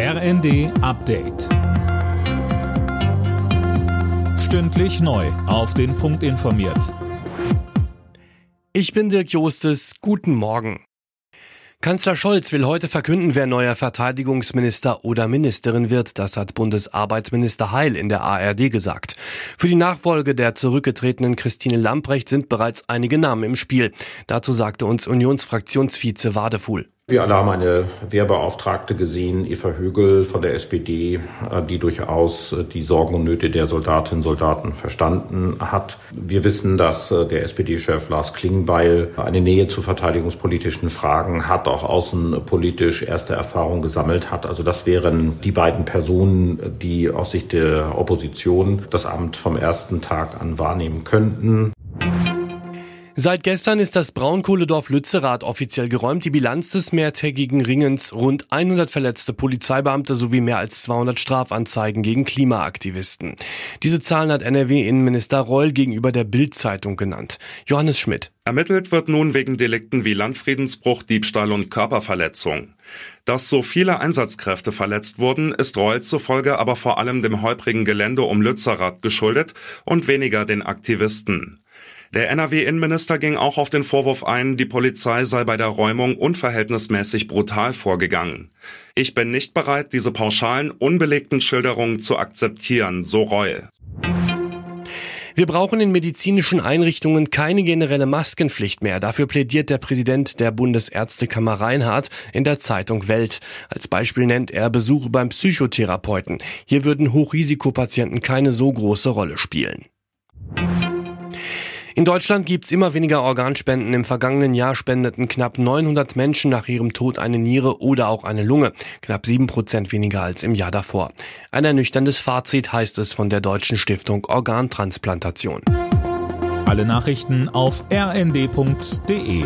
RND Update. Stündlich neu. Auf den Punkt informiert. Ich bin Dirk Jostes. Guten Morgen. Kanzler Scholz will heute verkünden, wer neuer Verteidigungsminister oder Ministerin wird. Das hat Bundesarbeitsminister Heil in der ARD gesagt. Für die Nachfolge der zurückgetretenen Christine Lamprecht sind bereits einige Namen im Spiel. Dazu sagte uns Unionsfraktionsvize Wadefuhl. Wir alle haben eine Wehrbeauftragte gesehen, Eva Högel von der SPD, äh, die durchaus äh, die Sorgen und Nöte der Soldatinnen und Soldaten verstanden hat. Wir wissen, dass äh, der SPD-Chef Lars Klingbeil eine Nähe zu verteidigungspolitischen Fragen hat, auch außenpolitisch erste Erfahrungen gesammelt hat. Also das wären die beiden Personen, die aus Sicht der Opposition das Amt vom ersten Tag an wahrnehmen könnten. Seit gestern ist das Braunkohledorf Lützerath offiziell geräumt. Die Bilanz des mehrtägigen Ringens rund 100 verletzte Polizeibeamte sowie mehr als 200 Strafanzeigen gegen Klimaaktivisten. Diese Zahlen hat NRW-Innenminister Reul gegenüber der Bild-Zeitung genannt. Johannes Schmidt. Ermittelt wird nun wegen Delikten wie Landfriedensbruch, Diebstahl und Körperverletzung. Dass so viele Einsatzkräfte verletzt wurden, ist Reul zufolge aber vor allem dem holprigen Gelände um Lützerath geschuldet und weniger den Aktivisten. Der NRW-Innenminister ging auch auf den Vorwurf ein, die Polizei sei bei der Räumung unverhältnismäßig brutal vorgegangen. Ich bin nicht bereit, diese pauschalen, unbelegten Schilderungen zu akzeptieren, so Reul. Wir brauchen in medizinischen Einrichtungen keine generelle Maskenpflicht mehr. Dafür plädiert der Präsident der Bundesärztekammer Reinhardt in der Zeitung Welt. Als Beispiel nennt er Besuche beim Psychotherapeuten. Hier würden Hochrisikopatienten keine so große Rolle spielen. In Deutschland gibt's immer weniger Organspenden. Im vergangenen Jahr spendeten knapp 900 Menschen nach ihrem Tod eine Niere oder auch eine Lunge. Knapp sieben Prozent weniger als im Jahr davor. Ein ernüchterndes Fazit heißt es von der Deutschen Stiftung Organtransplantation. Alle Nachrichten auf rnd.de